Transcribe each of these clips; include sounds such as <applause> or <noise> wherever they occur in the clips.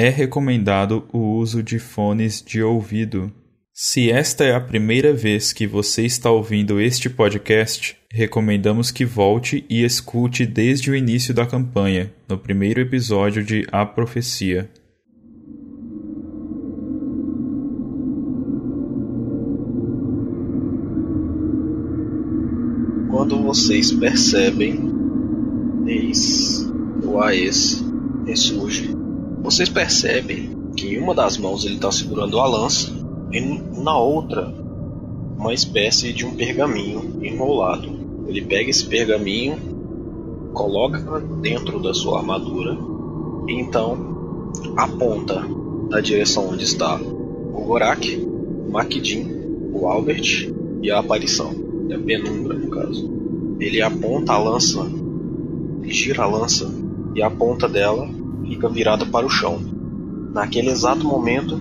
É recomendado o uso de fones de ouvido. Se esta é a primeira vez que você está ouvindo este podcast, recomendamos que volte e escute desde o início da campanha, no primeiro episódio de A Profecia. Quando vocês percebem, eis o Aes ressurge. Vocês percebem que em uma das mãos ele está segurando a lança e na outra uma espécie de um pergaminho enrolado. Ele pega esse pergaminho, coloca dentro da sua armadura e então aponta na direção onde está o Gorak, o Makidin, o Albert e a aparição, a penumbra no caso. Ele aponta a lança, gira a lança e a ponta dela fica virada para o chão. Naquele exato momento,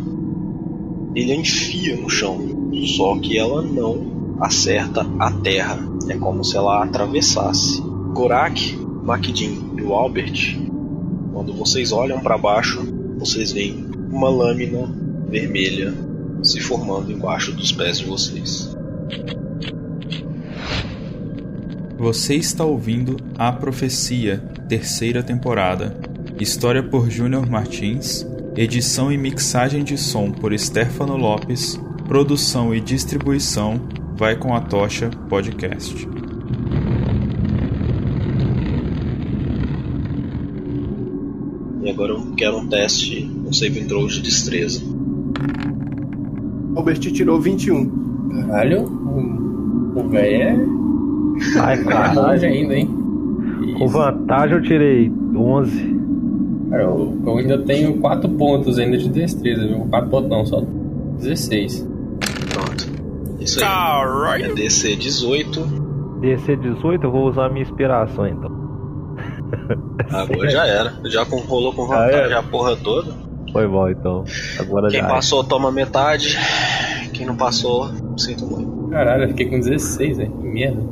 ele a enfia no chão, só que ela não acerta a terra. É como se ela atravessasse. Gorak, Makidin e o Albert, quando vocês olham para baixo, vocês veem uma lâmina vermelha se formando embaixo dos pés de vocês. Você está ouvindo A Profecia, terceira temporada. História por Júnior Martins, edição e mixagem de som por Stefano Lopes, produção e distribuição vai com a Tocha Podcast. E agora eu quero um teste, um save throw de destreza. Albert tirou 21. Caralho, o, o velho é. Ai, Vantagem ainda, hein? Com vantagem eu tirei 11. Cara, eu, eu ainda tenho 4 pontos ainda de destreza, viu? 4 pontos não, só 16. Pronto. Isso aí. É DC 18. DC 18 eu vou usar a minha inspiração então. <laughs> Agora já era. Já com, rolou com vantagem Ah, a porra toda. Foi bom então. Agora Quem já. passou toma metade. Quem não passou, sinto muito. Caralho, eu fiquei com 16, velho. Que merda.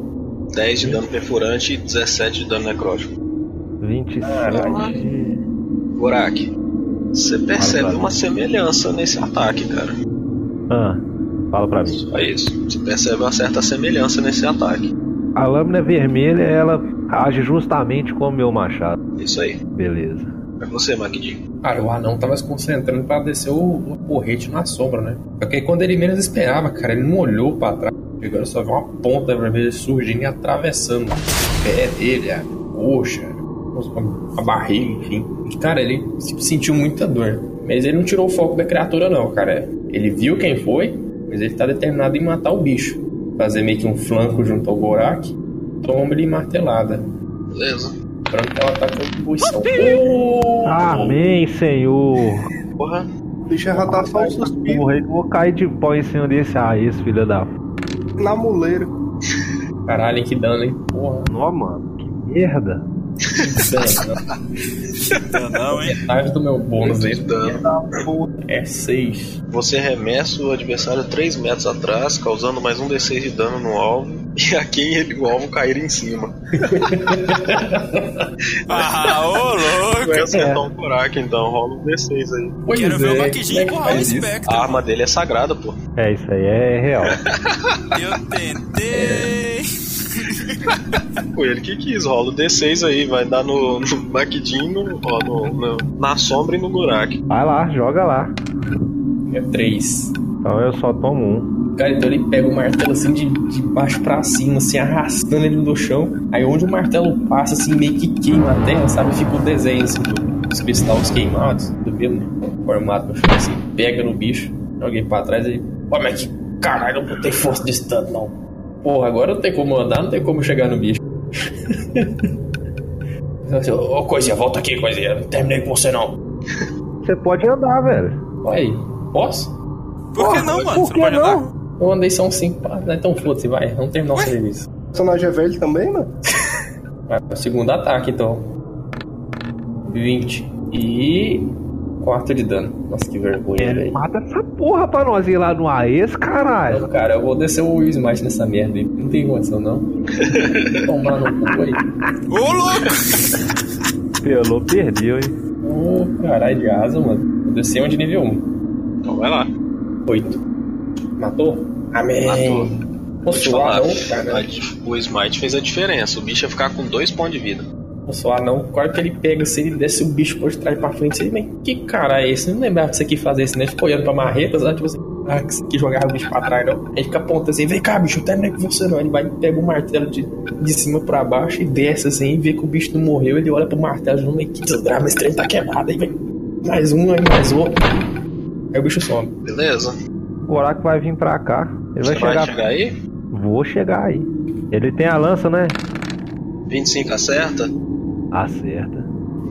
10 de dano perfurante e 17 de dano necrótico. 27. Gorak, você percebe uma semelhança nesse ataque, cara. Ah, fala pra mim. É isso. Você percebe uma certa semelhança nesse ataque. A lâmina vermelha, ela age justamente como o meu machado. Isso aí. Beleza. É você, Magdi. Cara, o anão tava se concentrando pra descer o, o porrete na sombra, né? Porque quando ele menos esperava, cara, ele não olhou pra trás. Agora só viu uma ponta vermelha surgindo e atravessando o pé dele, a coxa, a barriga, enfim. E, cara, ele se- sentiu muita dor. Mas ele não tirou o foco da criatura, não, cara. Ele viu quem foi, mas ele tá determinado em matar o bicho. Fazer meio que um flanco junto ao Gorak. Toma ele martelada. Beleza. Que ela tá com contribuição. Amém, Senhor. Porra. O bicho já tá só um suspiro Porra, eu vou cair de pau em cima desse raiz, filha da. na muleira. Caralho, que dano, hein? Porra. Nó, mano. Que merda. Dano. Não, hein? Metade do meu bônus aí Dano. é 6. Você arremessa o adversário 3 metros atrás, causando mais um D6 de dano no alvo. <laughs> E a quem ele, o alvo cair em cima. <laughs> Ah, ô louco! Vai acertar um Gorak, então rola um D6 aí. Pois Quero ver o é, Maquidinho como é o isso? Spectre. A arma dele é sagrada, pô. É, isso aí é real. <laughs> Eu tentei. Foi ele que quis. Rola o D6 aí. Vai dar no, no no, ó, no- no- na sombra e no Gorak. Vai lá, joga lá. É 3. Então eu só tomo um. Cara, então ele pega o martelo assim de, de baixo pra cima, assim, arrastando ele no chão. Aí onde o martelo passa, assim, meio que queima a terra, sabe? Fica o desenho, assim, do- dos cristais queimados, do mesmo, né? Formado no chão, assim. Pega no bicho, joga ele pra trás e... Pô, mas que caralho, eu não tenho força de stun, não. Porra, agora não tem como andar, não tem como chegar no bicho. <laughs> Assim, Ô, coisinha, volta aqui, coisinha. Não terminei com você, não. Você pode andar, velho. Aí, posso? Por que não, mano? Por que não andar? Eu andei só uns 5 passos, né? Então foda-se, vai. Vamos terminar o serviço. O personagem é velho também, mano? <laughs> Ah, Segundo ataque, então. 20. E. 4 de dano. Nossa, que vergonha, É, velho. mata essa porra pra nós ir lá no AES, caralho. Não, Cara, eu vou descer o Smite nessa merda aí. Não tem condição, não. <laughs> Tomar no cu aí. Ô, louco! Pelou, perdeu, hein? Ô, caralho de asa, mano. Vou descer um de nível 1. Então vai lá. 8. Matou? Amém. Matou. Vou te Posso falar, anão, cara? o Smite fez a diferença. O bicho ia ficar com dois pontos de vida. Posso anão, qual que ele pega assim, ele desce o bicho por trás pra frente. Você, mas que cara é esse? Eu não lembrava disso aqui fazer isso, né? Ficou olhando pra marreta, sabe? Tipo assim, ah, que aqui jogava o bicho pra trás, não. Aí fica apontando assim, vem cá, bicho, eu terminei com você não. Ele vai, pega o martelo de, de cima pra baixo e desce assim, e vê que o bicho não morreu. Ele olha pro martelo, não, mas que desgrama, esse trem tá quebrado. Aí vem mais um, aí mais outro. Aí o bicho some. Beleza? O Gorak vai vir pra cá. Ele vai Você chegar. vai chegar aí? Vou chegar aí. Ele tem a lança, né? 25 acerta, Acerta.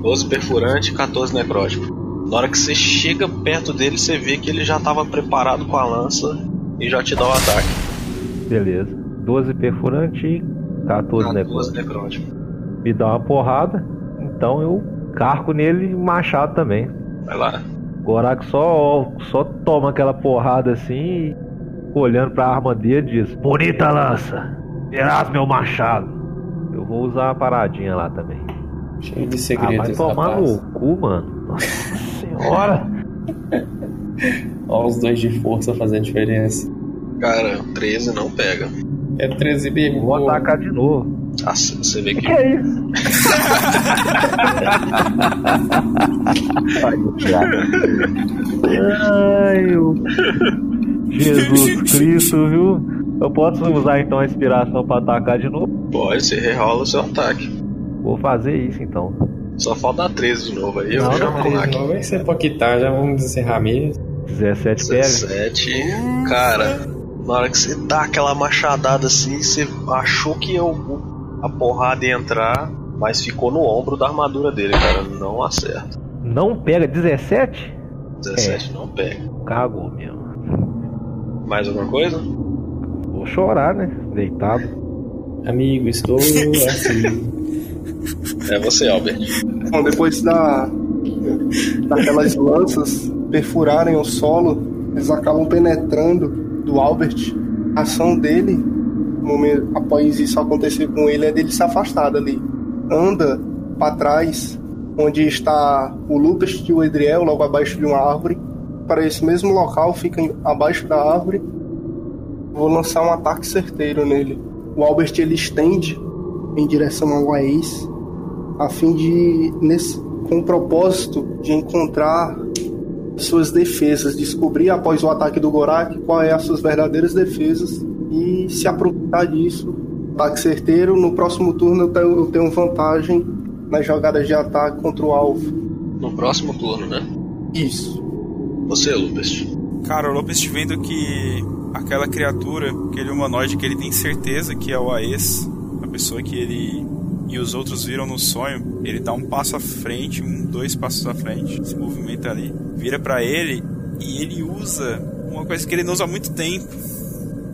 12 perfurante e 14 necrótico. Na hora que você chega perto dele, você vê que ele já estava preparado com a lança e já te dá o ataque. Beleza. 12 perfurante e 14 14 necrótico. Me dá uma porrada. Então eu carco nele e machado também. Vai lá. Gorak só, só toma aquela porrada assim e olhando pra arma dele diz: Bonita lança, verás meu machado. Eu vou usar a paradinha lá também. Cheio de Ah, segredos, vai tomar rapaz. no cu, mano. Nossa senhora. <laughs> Ó, os dois de força fazendo diferença. Cara, 13 não pega. É 13 mesmo. Vou pô. atacar de novo. Ah, você vê <laughs> que Que é isso? Ai, eu... Jesus <laughs> Cristo, viu? Eu posso usar então a inspiração pra atacar de novo? pode, você rerola o seu ataque. Vou fazer isso então. Só falta dar 13 de novo aí, eu Não, já não, vou Três lá. aí você pode quitar, já vamos encerrar mesmo. 17 pega. 17. Cara, na hora que você dá aquela machadada assim, você achou que eu, a porrada ia entrar, mas ficou no ombro da armadura dele, cara. Não acerta. Não pega 17? 17 não pega. Cagou mesmo. Mais alguma coisa? Vou chorar, né? Deitado. Amigo, estou assim. <laughs> É você, Albert. Bom, depois da, daquelas lanças perfurarem o solo, eles acabam penetrando do Albert. A ação dele, momento, após isso acontecer com ele, é dele se afastar dali. Anda para trás, onde está o Lucas e o Edriel, logo abaixo de uma árvore. Para esse mesmo local, fica abaixo da árvore. Vou lançar um ataque certeiro nele. O Albert ele estende em direção ao Ace a fim de nesse, com o propósito de encontrar suas defesas, descobrir após o ataque do Gorak qual é as suas verdadeiras defesas e se aproveitar disso. Ataque certeiro, no próximo turno eu tenho, eu tenho vantagem nas jogadas de ataque contra o alvo. No próximo turno, né? Isso. Você, Lupus. Cara, o Lopes te vendo que aquela criatura, aquele humanoide que ele tem certeza que é o Aes, pessoa que ele e os outros viram no sonho, ele dá um passo à frente, um, dois passos à frente, se movimenta ali, vira pra ele e ele usa uma coisa que ele não usa há muito tempo.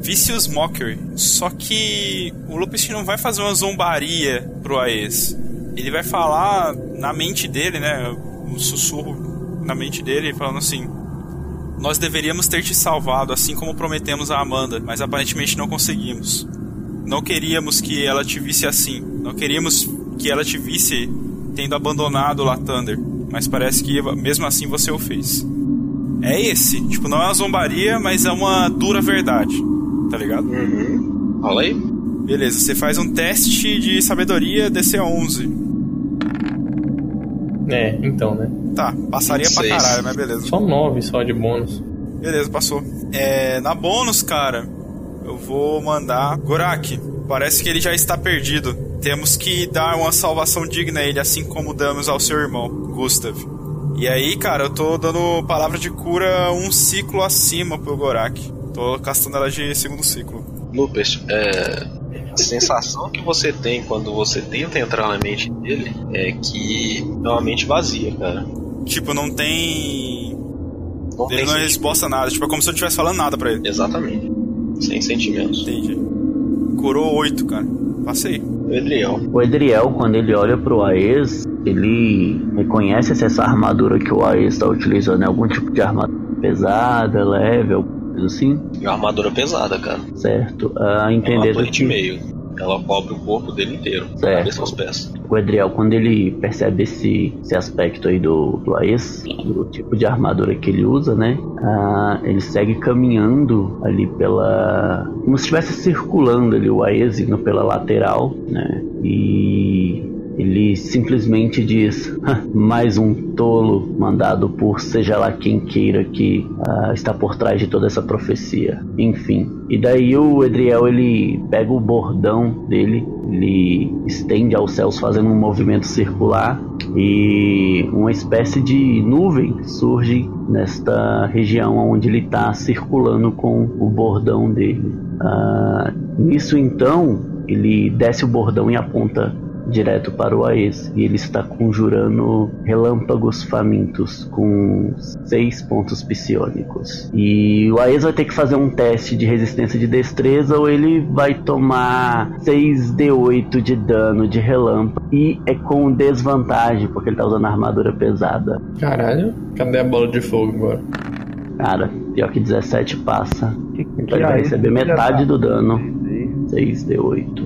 Vicious Mockery. Só que o Lupus não vai fazer uma zombaria pro Aes. Ele vai falar na mente dele, né? Um sussurro na mente dele, falando assim: nós deveríamos ter te salvado, assim como prometemos a Amanda, mas aparentemente não conseguimos. Não queríamos que ela te visse assim. Não queríamos que ela te visse tendo abandonado o Latander. Mas parece que mesmo assim você o fez. É esse. Tipo, não é uma zombaria, mas é uma dura verdade. Tá ligado? Uhum. Rola aí. Beleza, você faz um teste de sabedoria DC11. É, então, né? Tá, passaria pra Seis. caralho, mas beleza. Só 9 só de bônus. Beleza, passou. É, na bônus, cara, eu vou mandar Gorak. Parece que ele já está perdido. Temos que dar uma salvação digna a ele, assim como damos ao seu irmão, Gustav. E aí, cara, eu tô dando palavra de cura um ciclo acima pro Gorak. Tô castando ela de segundo ciclo. Lupus, é, a sensação que você tem quando você tenta entrar na mente dele é que é uma mente vazia, cara. Tipo, não tem. Não Ele tem não resposta nada. Tipo, é como se eu não estivesse falando nada pra ele. Exatamente. Sem sentimentos. Entendi. Curou 8, cara. Passei. Edriel. O Edriel, quando ele olha pro Aes, ele reconhece se essa armadura que o Aes está utilizando é algum tipo de armadura pesada, leve, alguma coisa assim, É uma armadura pesada, cara. certo? A É uma entender torre de que meio. Ela cobre o corpo dele inteiro, Certo. cabeça aos pés. O Edriel, quando ele percebe esse, esse aspecto aí do, do Aes, do tipo de armadura que ele usa, né? ah, ele segue caminhando ali pela. como se estivesse circulando ali o Aes indo pela lateral, né? E. Ele simplesmente diz: "Ah, mais um tolo mandado por seja lá quem queira que ah, está por trás de toda essa profecia. Enfim. E daí o Edriel ele pega o bordão dele, ele estende aos céus fazendo um movimento circular e uma espécie de nuvem surge nesta região onde ele está circulando com o bordão dele. Ah, nisso então ele desce o bordão e aponta direto para o Aes e ele está conjurando relâmpagos famintos com seis pontos psionicos. E o Aes vai ter que fazer um teste de resistência de destreza ou ele vai tomar 6d8 de dano de relâmpago e é com desvantagem porque ele está usando armadura pesada. Caralho, cadê a bola de fogo agora? Cara, pior que 17 passa. Que, que Então ele vai aí, receber metade da- do dano. 6d8.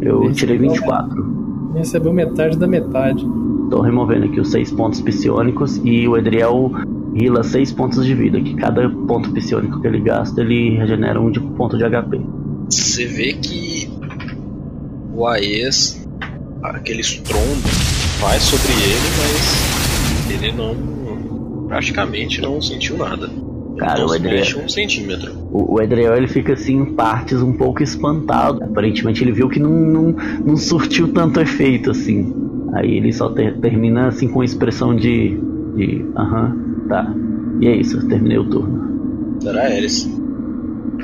Eu tirei 24. Recebeu metade da metade. Tô removendo aqui os 6 pontos psionicos e o Edriel rila 6 pontos de vida, que cada ponto psionico que ele gasta, ele regenera um de ponto de HP. Você vê que o Aes, aquele estrondo, vai sobre ele, mas ele não. praticamente não sentiu nada. Cara, não o mexe um centímetro. O, o Edriel ele fica assim em partes um pouco espantado. Aparentemente ele viu que não, não, não surtiu tanto efeito assim. Aí ele só ter- termina assim com expressão de. de. aham, tá. E é isso, eu terminei o turno. Será Eris?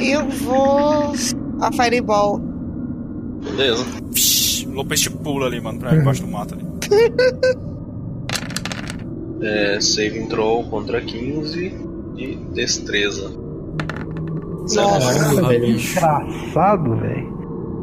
Eu vou. A Fireball. Beleza. Psh, Lopes te pula ali, mano, pra embaixo do mato ali. É, saving throw contra 15 de destreza. Caralho, velho. Engraçado, velho.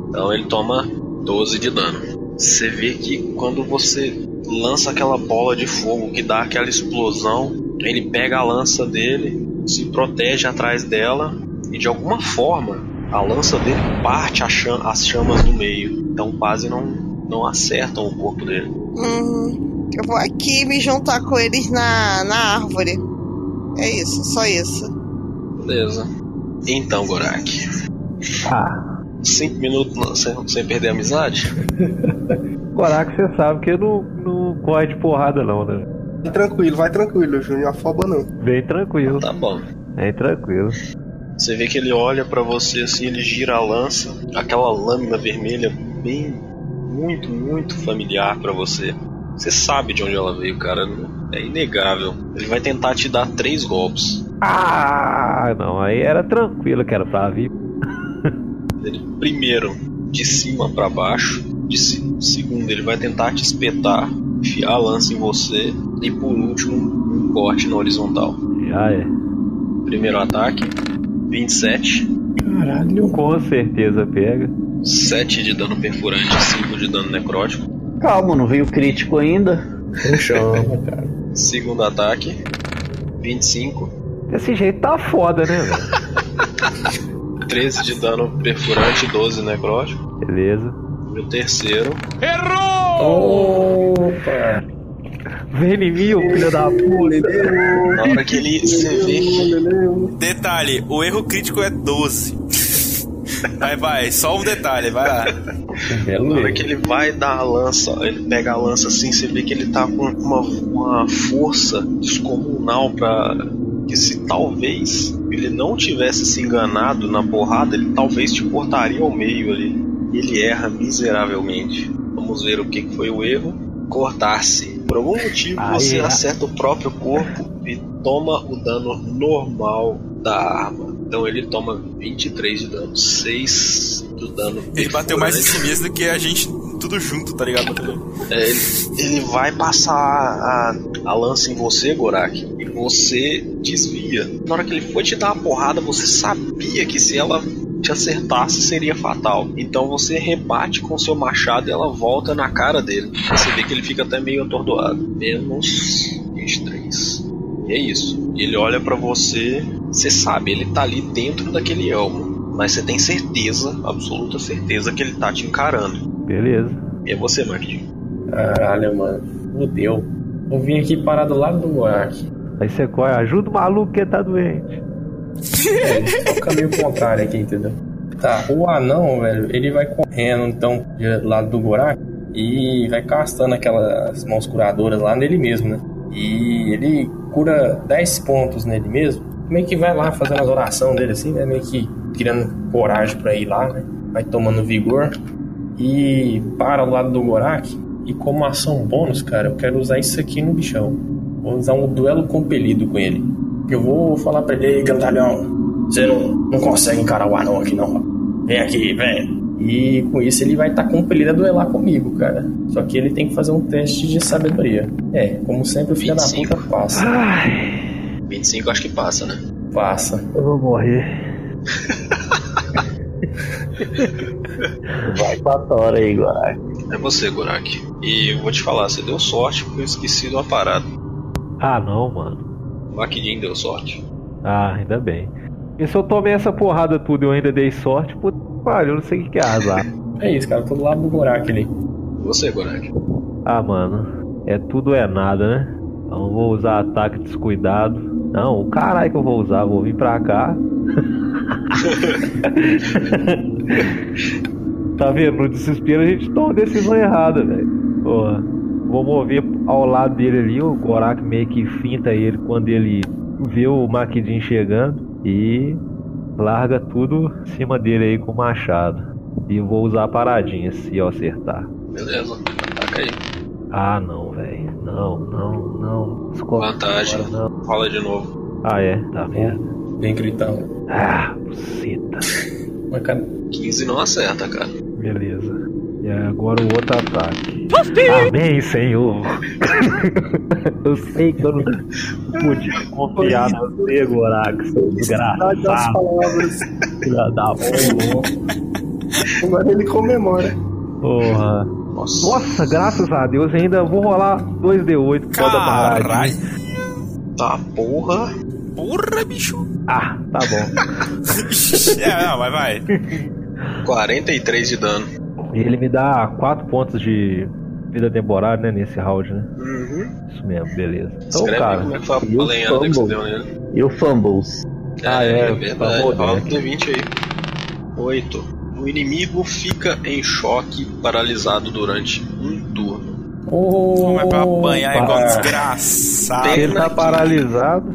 Então ele toma 12 de dano. Você vê que quando você lança aquela bola de fogo que dá aquela explosão, ele pega a lança dele, se protege atrás dela e de alguma forma a lança dele parte cham- as chamas no meio. Então quase não, não acertam o corpo dele. Uhum. Eu vou aqui me juntar com eles na, na árvore. É isso, só isso. Beleza. Então, Gorak, Ah, 5 minutos não- sem, sem perder a amizade? <laughs> Coraco, você sabe que não, não corre de porrada, não, né? Vai tranquilo, vai tranquilo, Júnior. Afoba não. Vem tranquilo, Tá bom. vem tranquilo. Você vê que ele olha pra você assim, ele gira a lança, aquela lâmina vermelha bem muito, muito familiar pra você. Você sabe de onde ela veio, cara. É inegável. Ele vai tentar te dar três golpes. Ah, não, aí era tranquilo que era pra vir. Ele, primeiro, de cima pra baixo. De se- segundo, ele vai tentar te espetar, enfiar a lança em você. E por último, um corte na horizontal. Já é. Primeiro ataque, 27. Caralho. Com certeza pega. 7 de dano perfurante, 5 de dano necrótico. Calma, não veio crítico ainda. Chama, cara. Segundo ataque, 25. Desse jeito tá foda, né, velho? <laughs> 13 de dano perfurante, 12 necrótico. Beleza. E o terceiro, Opa! Vem em mim, filho da puta. na hora que ele. Você vê. Detalhe, o erro crítico é 12. Vai, vai, só um detalhe, vai lá. Belo Na hora que ele vai dar a lança, ele pega a lança assim, você vê que ele tá com uma, uma força descomunal pra. Que se talvez ele não tivesse se enganado na porrada, ele talvez te cortaria ao meio ali. E ele erra miseravelmente. Vamos ver o que foi o erro. Cortar-se. Por algum motivo Aí, você é. acerta o próprio corpo e toma o dano normal da arma. Então ele toma 23 de dano, 6 do dano. Ele bateu mais em perfurante. si mesmo do que a gente tudo junto, tá ligado? É, ele, ele vai passar a, a lança em você, Gorak, e você desvia. Na hora que ele foi te dar uma porrada, você sabia que se ela te acertasse seria fatal. Então você rebate com seu machado e ela volta na cara dele. Você vê que ele fica até meio atordoado. Menos 23. E é isso. Ele olha pra você, você sabe, ele tá ali dentro daquele elmo. mas você tem certeza, absoluta certeza, que ele tá te encarando. Beleza. E é você, Marquinhos. Caralho, mano. Fudeu. Eu vim aqui parar do lado do buraco. Aí você corre, ajuda o maluco que tá doente. É, só o caminho contrário aqui, entendeu? Tá, o anão, velho, ele vai correndo então do lado do buraco e vai castando aquelas mãos curadoras lá nele mesmo, né? E ele cura 10 pontos nele mesmo. Meio que vai lá fazendo as orações dele assim, né? Meio que tirando coragem pra ir lá, né? Vai tomando vigor e para ao lado do Gorak. E como ação bônus, cara, eu quero usar isso aqui no bichão. Vou usar um duelo compelido com ele. Eu vou falar pra ele, ei, grandalhão, você não, não consegue encarar o anão aqui não. Vem aqui, vem. E com isso ele vai estar compelido a duelar comigo, cara. Só que ele tem que fazer um teste de sabedoria. É, como sempre o filho da 25. puta passa. 25 acho que passa, né? Passa. Eu vou morrer. <laughs> Vai quatro horas aí, Gorak. É você, Gorak. E eu vou te falar, você deu sorte porque eu esqueci de uma parada. Ah, não, mano. O Maquidin deu sorte. Ah, ainda bem. E se eu tomei essa porrada tudo e eu ainda dei sorte, puta eu não sei o que que é azar. <laughs> É isso, cara. Eu tô do lado do Gorak ali. E você, Gorak. Ah, mano. É tudo ou é nada, né? Então eu vou usar ataque descuidado. Não, o caralho que eu vou usar. Vou vir pra cá. <laughs> <laughs> tá vendo? No desespero a gente toma decisão errada, velho. Porra. Vou mover ao lado dele ali. O Gorak meio que finta ele quando ele vê o Maquidin chegando. E larga tudo em cima dele aí com o machado. E vou usar a paradinha se eu acertar. Beleza, ataca aí. Ah, não, velho. Não, não, não. Escolhe Vantagem. agora, não. Rola de novo. Ah, é? Tá vendo? Vem gritando. Ah, buceta. Mas, cara, 15 não acerta, cara. Beleza. E agora o outro ataque. Amém, Senhor. <laughs> eu sei que eu não podia confiar no você, Gorak, seu desgraçado. Filha da porra. Agora ele comemora. Porra. Nossa. Nossa, graças a Deus, ainda vou rolar 2D8 por causa da. Tá, porra. Porra, bicho. Ah, tá bom. <laughs> é, não, vai, vai. 43 de dano. E ele me dá 4 pontos de vida temporária, né, nesse round, né? Uhum. Isso mesmo, beleza. Então, Escreve aí cara, como é que foi a o lenhada que você fumble? deu nele. E o Fumbles? Ah, é, tá verdade. rodando Rola o aqui. D20 aí. 8. O inimigo fica em choque, paralisado durante um turno. Ô, Como é pra apanhar igual um pá. desgraçado. ele tá aqui. paralisado.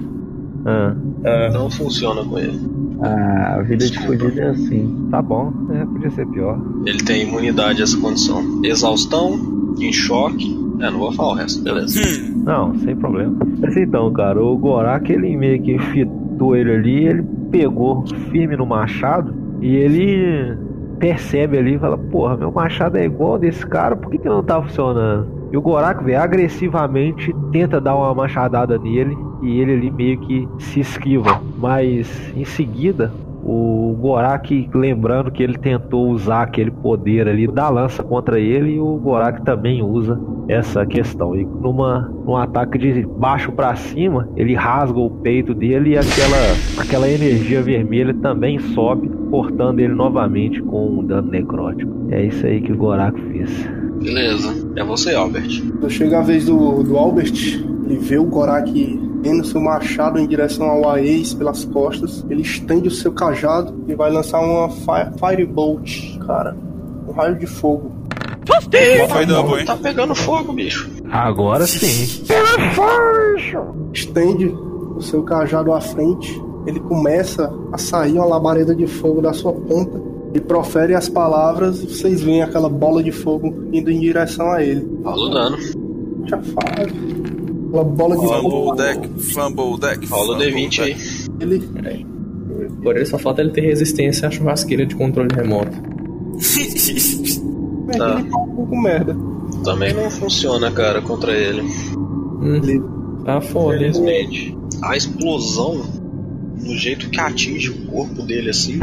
Ah, Ah, Não funciona com ele. Ah, a vida de fudido é assim. tá bom. É, podia ser pior. Ele tem imunidade a essa condição. Exaustão, em choque. É, não vou falar o resto, beleza. Hum, Não, sem problema. Mas então, cara, o Gorak, ele meio que fitou ele ali, ele pegou firme no machado e ele percebe ali e fala, porra, meu machado é igual desse cara, por que, que não tá funcionando? E o Gorak, velho, agressivamente tenta dar uma machadada nele e ele ali meio que se esquiva. Mas em seguida, o Gorak, lembrando que ele tentou usar aquele poder ali da lança contra ele, e o Gorak também usa essa questão. E numa, num ataque de baixo pra cima, ele rasga o peito dele e aquela, aquela energia vermelha também sobe, cortando ele novamente com um dano necrótico. É isso aí que o Gorak fez. Beleza. É você, Albert. Quando chega a vez do, do Albert, ele vê o Gorak tendo seu machado em direção ao Aes pelas costas. Ele estende o seu cajado e vai lançar uma fi- Firebolt, cara. Um raio de fogo. Ei, foi double, hein? Tá pegando fogo, bicho. Agora sim. Estende o seu cajado à frente. Ele começa a sair uma labareda de fogo da sua ponta. E profere as palavras e vocês veem aquela bola de fogo indo em direção a ele. Rola o dano. Já faz. Aquela bola de Fumble fogo. deck, fumble deck. Rola o fumble D20 aí. Ele Por ele só falta ele ter resistência à churrasqueira de controle remoto. <laughs> é, Tá. ele tá um pouco merda. Também não funciona, cara, contra ele. Hum, tá foda? Infelizmente. A explosão, no jeito que atinge o corpo dele assim,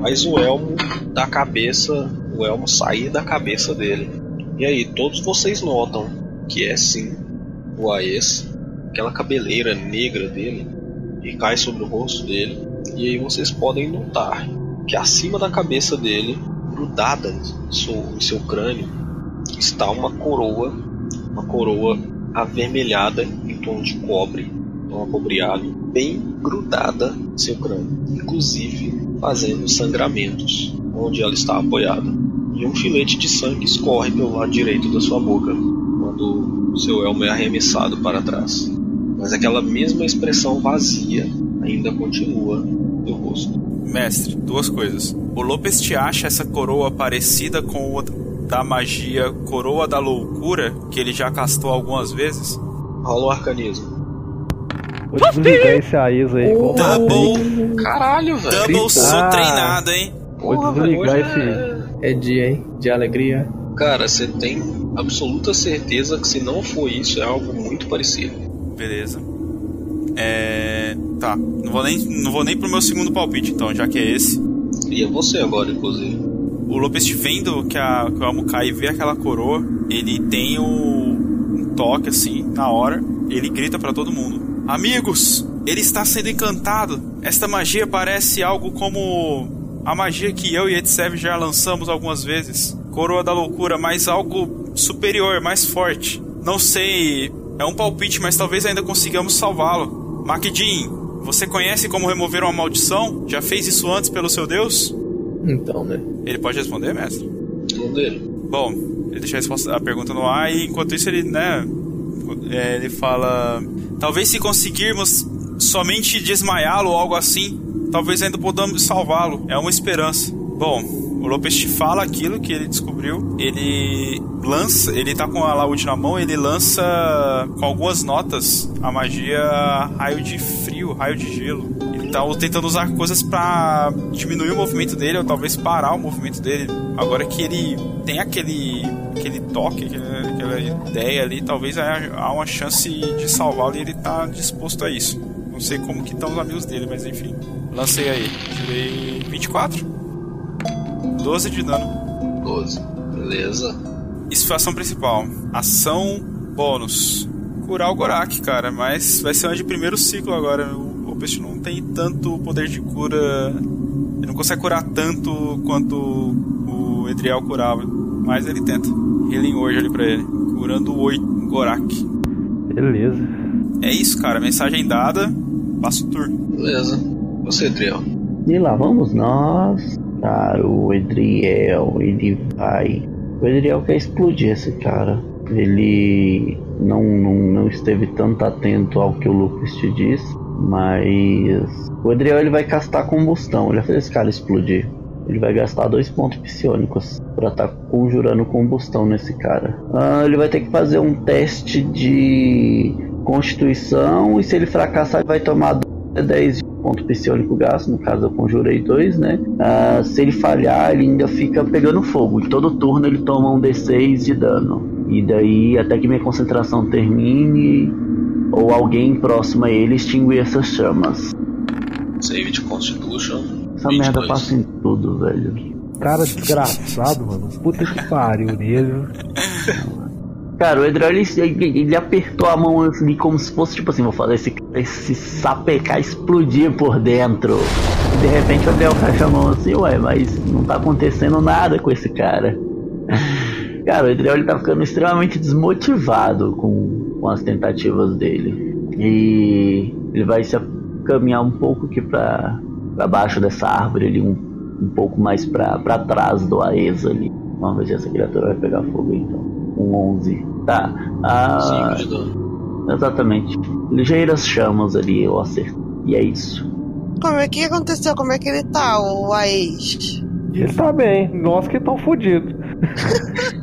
faz o elmo da cabeça, o elmo sair da cabeça dele. E aí, todos vocês notam que é sim o Aes, aquela cabeleira negra dele, e cai sobre o rosto dele. E aí vocês podem notar que acima da cabeça dele, grudada em seu, crânio, está uma coroa, uma coroa avermelhada em tom de cobre, tom acobreado, bem grudada em seu crânio, inclusive fazendo sangramentos onde ela está apoiada. E um filete de sangue escorre pelo lado direito da sua boca quando o seu elmo é arremessado para trás. Mas aquela mesma expressão vazia ainda continua no rosto. Mestre, duas coisas. O Lopes te acha essa coroa parecida com o da magia Coroa da Loucura, que ele já castou algumas vezes? Rola o arcanismo. Vou desligar esse aí. com Double, Caralho, velho. double sou treinado, hein? Vou Porra, desligar esse. É dia, hein? De alegria. Cara, você tem absoluta certeza que se não for isso, é algo muito parecido. Beleza. É. Tá. Não vou, nem, não vou nem pro meu segundo palpite, então, já que é esse. E é você agora, inclusive. O Lopes vendo que, a, que o e vê aquela coroa, ele tem o, um toque assim, na hora, ele grita pra todo mundo: Amigos, ele está sendo encantado. Esta magia parece algo como a magia que eu e Etsev já lançamos algumas vezes. Coroa da loucura, mas algo superior, mais forte. Não sei, é um palpite, mas talvez ainda consigamos salvá-lo. Makidin, você conhece como remover uma maldição? Já fez isso antes pelo seu deus? Então, né? Ele pode responder, mestre? Dele. Bom, ele deixa a, resposta- a pergunta no ar e enquanto isso ele, né, é, ele fala, talvez se conseguirmos somente desmaiá-lo ou algo assim, talvez ainda podamos salvá-lo. É uma esperança. Bom, o Lopes te fala aquilo que ele descobriu. Ele lança, ele tá com a laúde na mão, ele lança com algumas notas a magia raio de frio, raio de gelo. Ele tá tentando usar coisas pra diminuir o movimento dele ou talvez parar o movimento dele. Agora que ele tem aquele aquele toque, aquela, ideia ali, talvez há uma chance de salvá-lo e ele tá disposto a isso. Não sei como que estão os amigos dele, mas enfim. Lancei aí. Tirei 24. 12 de dano. 12. Beleza. Isso foi a ação principal. Ação bônus. Curar o Gorak, cara, mas vai ser uma de primeiro ciclo agora. O Opest não tem tanto poder de cura. Ele não consegue curar tanto quanto o Edriel curava. Mas ele tenta. Healing hoje ali pra ele. Curando 8 Gorak. Beleza. É isso, cara. Mensagem dada. Passa o turno. Beleza. Você, Triel. E lá vamos nós. Cara, o Edriel, ele vai. O Edriel quer explodir esse cara. Ele não, não, não esteve tanto atento ao que o Lucas te disse, mas o Edriel ele vai castar combustão. Ele vai fazer esse cara explodir. Ele vai gastar dois pontos psionicos pra estar conjurando combustão nesse cara. Ah, ele vai ter que fazer um teste de constituição e se ele fracassar ele vai tomar 10 de ponto psionico gasto, no caso eu conjurei dois, né? Ah, se ele falhar, ele ainda fica pegando fogo. Todo turno ele toma um D6 de dano. E daí, até que minha concentração termine, ou alguém próximo a ele extinguir essas chamas. Save de Constitution. Essa 22. merda passa em tudo, velho. Cara desgraçado, mano. Puta que pariu nele. Cara, o Edrel ele, ele, ele apertou a mão assim, como se fosse tipo assim: vou fazer esse, esse sapecar explodir por dentro. E de repente o Edrel fecha a mão assim: ué, mas não tá acontecendo nada com esse cara. Cara, o Edrel ele tá ficando extremamente desmotivado com, com as tentativas dele. E ele vai se caminhar um pouco aqui pra, pra baixo dessa árvore ali, um, um pouco mais pra, pra trás do Aesa ali. Vamos ver se essa criatura vai pegar fogo então. Um 11. Tá. Ah, 5 de dano. exatamente. Ligeiras chamas ali, eu acerto. E é isso. Como é que aconteceu? Como é que ele tá, o Aes? Ele tá bem. Nós que estão fodidos. <laughs>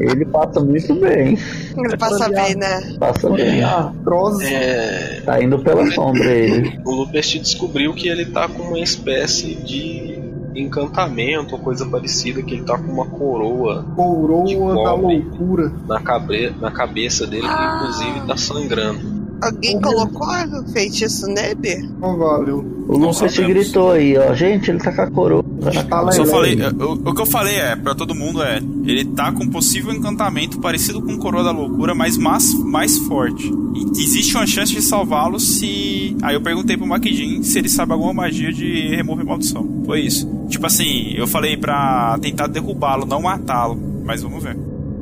Ele passa muito bem. Ele passa bem, né? Passa bem. Artrose. É, Tá indo pela sombra ele. o Lupest descobriu que ele tá com uma espécie de encantamento ou coisa parecida, que ele tá com uma coroa Coroa da loucura. na, cabre, na cabeça dele, que inclusive tá sangrando. Alguém colocou o feitiço nele? Não valeu. O Lucas sabemos. gritou aí, ó. Gente, ele tá com a coroa. Fala Só falei, o, o que eu falei é, pra todo mundo é, ele tá com um possível encantamento parecido com Coroa da Loucura, mas mais, mais forte. E existe uma chance de salvá-lo se. Aí eu perguntei pro Makidin se ele sabe alguma magia de remover maldição. Foi isso. Tipo assim, eu falei pra tentar derrubá-lo, não matá-lo. Mas vamos ver.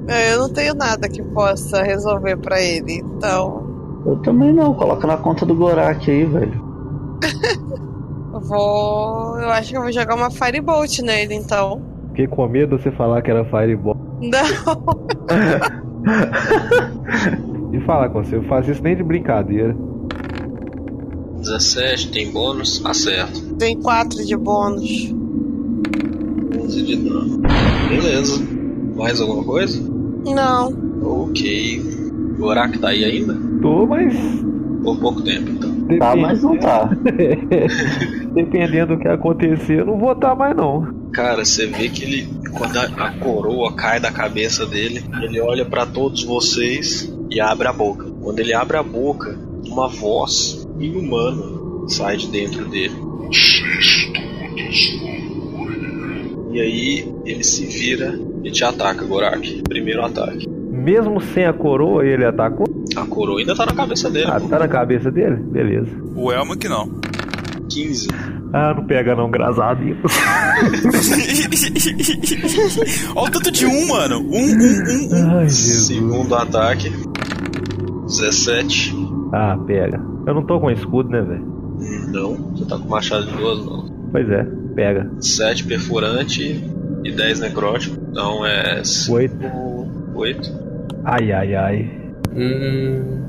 É, Eu não tenho nada que possa resolver pra ele, então Eu também não. Coloca na conta do Gorak aí, velho. eu vou. Eu acho que eu vou jogar uma Firebolt nele, então. Fiquei com medo de você falar que era Fireball. Não, <laughs> E falar com você, eu faço isso nem de brincadeira. 17, tem bônus, acerto. tem 4 de bônus. 11 de dano. Beleza. Mais alguma coisa? Não, Ok. Gorak tá aí ainda? Tô, mas. Por pouco tempo, então. Tá, mas não tá. <laughs> Dependendo do que acontecer, eu não vou estar mais não. Cara, você vê que ele, quando a, a coroa cai da cabeça dele, ele olha pra todos vocês e abre a boca. Quando ele abre a boca, uma voz inumana sai de dentro dele. E aí ele se vira e te ataca, Gorak. Primeiro ataque. Mesmo sem a coroa, ele atacou? A coroa ainda tá na cabeça dele. Ah, tá na cabeça dele? Beleza. O Elmo que não. 15. Ah, não pega não, graçadinho. <laughs> Olha o tanto de um, mano. Um, um, um, um. Ai, Jesus. Segundo ataque. 17. Ah, pega. Eu não tô com escudo, né, velho? Não, você tá com machado de duas mãos. Pois é, pega. 7 perfurante e 10 necrótico. Então é Oito. 8. Ai, ai, ai. Hum.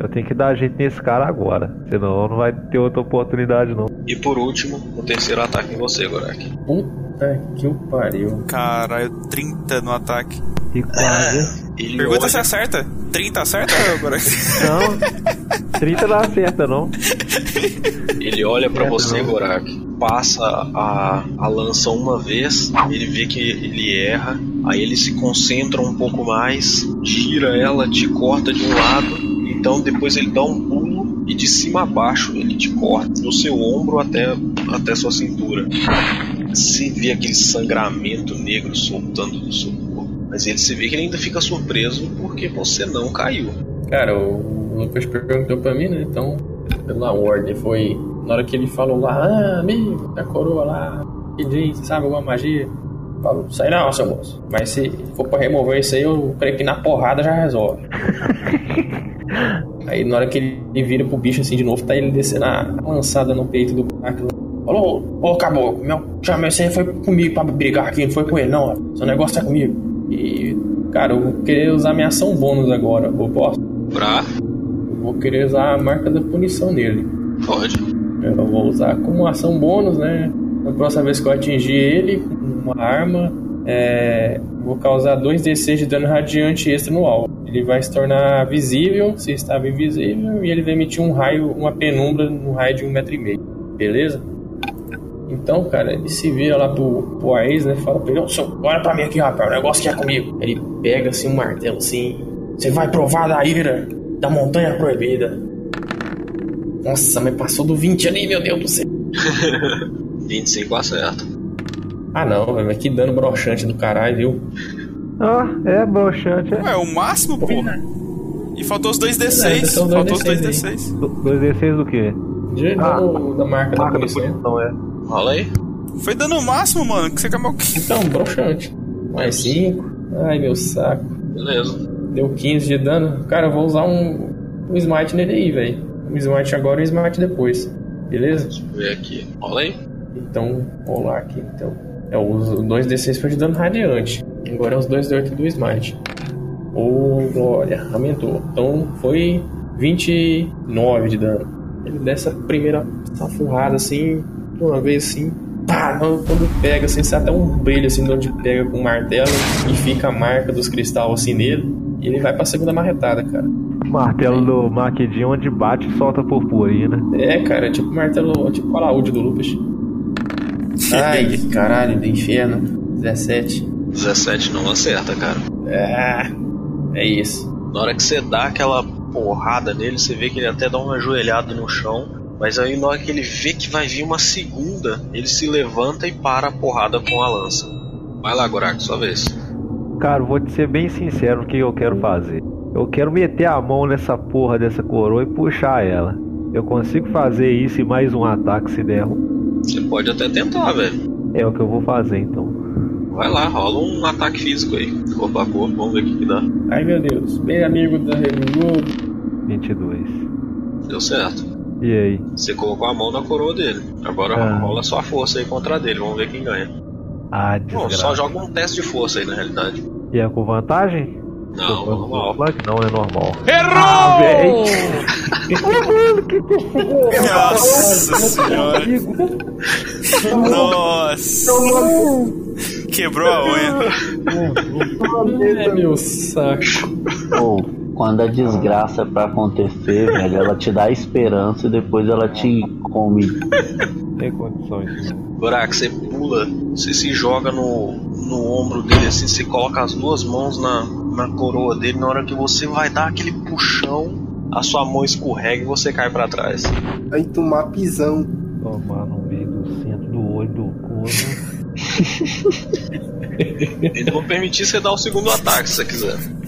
Eu tenho que dar jeito nesse cara agora. Senão não vai ter outra oportunidade, não. E por último, o terceiro ataque em você, Gorak. Puta que o pariu. Caralho, 30 no ataque. E quase. <laughs> Ele Pergunta olha, se acerta. 30 acerta agora? Não. 30 não acerta, não. ele olha pra É, você, não. Gorak. Passa a, a lança uma vez, ele vê que ele erra, aí ele se concentra um pouco mais, gira ela, te corta de um lado, então depois ele dá um pulo e de cima a baixo ele te corta do seu ombro até, até sua cintura. Você vê aquele sangramento negro soltando do seu corpo, mas ele se vê que ele ainda fica surpreso porque você não caiu. Cara, o Lucas perguntou pra mim, né? Então, pela ordem, foi. Na hora que ele falou lá, ah, amigo, a coroa lá, que diz, sabe alguma magia? Falou, sai não, seu moço. Mas se for pra remover isso aí, eu creio que na porrada já resolve. <laughs> aí na hora que ele vira pro bicho assim de novo, tá ele descendo a lançada no peito do buraco. Falou, ô caboclo, meu, chama você foi comigo pra brigar aqui, não foi com ele não, ó. seu negócio é comigo. E, cara, eu vou querer usar minha ação bônus agora, eu posso? Pra? Eu vou querer usar a marca da punição nele. Pode. Eu vou usar como ação bônus, né? Na próxima vez que eu atingir ele com uma arma, é, vou causar 2d6 de dano radiante extra no alvo. Ele vai se tornar visível se estava invisível e ele vai emitir um raio, uma penumbra no raio de um metro e meio. Beleza? Então, cara, ele se vira lá pro, pro Aes, né? Fala pra ele, ô, senhor, olha pra mim aqui, rapaz, o negócio que é comigo. Ele pega assim um martelo assim. Você vai provar da ira da montanha proibida. Nossa, mas passou do 20 ali, meu Deus do céu. <laughs> 25 acerta. Ah não, velho, mas que dano broxante do caralho, viu? Ah, é broxante, é. Ué, o máximo, porra. E faltou os 2D6. É, faltou os D6 2D6. 2d6 do quê? De Ah, da marca da Marca da punição. punição, é. Rola aí. Foi dano máximo, mano. Que você quer mal. Então, broxante. Mais 5. Ai, meu saco. Beleza. Deu 15 de dano. Cara, eu vou usar um, um smite nele aí, velho. Um smite agora e um smite depois. Beleza? Deixa eu ver aqui. Rola aí. Então, lá aqui. Então, é os 2d6 foi de dano radiante. Agora é os 2d8 do smite. Ô, glória, aumentou. Então, foi 29 de dano. Ele dessa primeira safurrada assim, uma vez assim, pá, quando pega assim, sai até um brilho assim de onde pega com o martelo e fica a marca dos cristais assim nele. E ele vai pra segunda marretada, cara. Martelo do Maquedinho, onde bate, solta purpurina. É, cara, tipo martelo, tipo a laúde do Lucas. Ai, que caralho, do inferno. 17. 17 não acerta, cara. É, é isso. Na hora que você dá aquela porrada nele, você vê que ele até dá uma ajoelhada no chão. Mas aí na hora que ele vê que vai vir uma segunda, ele se levanta e para a porrada com a lança. Vai lá, Gorak, sua vez. Cara, vou te ser bem sincero no que eu quero fazer. Eu quero meter a mão nessa porra dessa coroa e puxar ela. Eu consigo fazer isso e mais um ataque se der ruim. Você pode até tentar, velho. É o que eu vou fazer então. Vai lá, rola um ataque físico aí. Corpo a corpo, vamos ver o que, que dá. Ai meu Deus, bem amigo da Revolu. 22. Deu certo. E aí? Você colocou a mão na coroa dele. Agora Ah. rola sua força aí contra dele, vamos ver quem ganha. Ah, Bom, desgraça. só joga um teste de força aí na realidade. E é com vantagem? Não, normal. Claro que não, é normal. Errou! véi. <laughs> Nossa senhora. Nossa. Quebrou a unha. É meu saco. Quando a desgraça é pra acontecer, velho, ela te dá esperança e depois ela te come. Tem condições. Gorak, você pula, você se joga no, no ombro dele assim, você coloca as duas mãos na, na coroa dele. Na hora que você vai dar aquele puxão, a sua mão escorrega e você cai pra trás. Aí tomar pisão. Tomar no meio do centro do olho do corno. <laughs> Eles vão permitir você dar o segundo ataque se você quiser.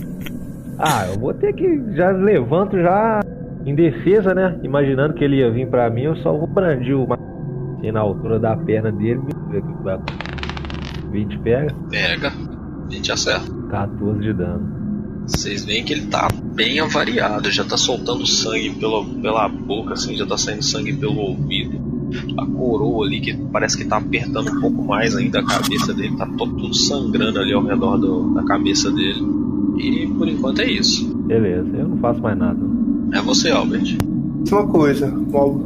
Ah, eu vou ter que. Já levanto já em defesa, né? Imaginando que ele ia vir pra mim, eu só vou brandir o assim, na altura da perna dele. Ver o que vai acontecer. 20 pega, Pega, a gente acerta. 14 de dano. Vocês veem que ele tá bem avariado, já tá soltando sangue pela, pela boca, assim, já tá saindo sangue pelo ouvido. A coroa ali, que parece que tá apertando um pouco mais ainda a cabeça dele, tá to- tudo sangrando ali ao redor do- da cabeça dele. E por enquanto é isso. Beleza, eu não faço mais nada. É você, Albert. Uma coisa, o Al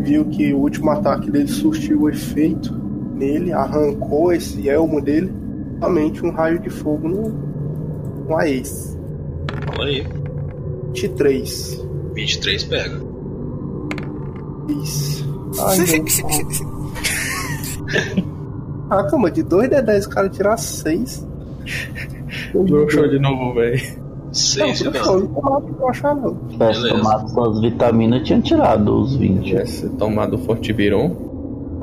viu que o último ataque dele surtiu efeito nele, arrancou esse elmo dele, somente um raio de fogo no, no Ace. Fala aí. 23. 23 pega. Isso. Ai, meu Deus. <laughs> Ah, calma, de 2 de 10 o cara tirar 6. Broxou de novo, velho. 6 de não, dano. tivesse tomado suas vitaminas, tinha tirado os 20. Tivesse tomado Fortibiron.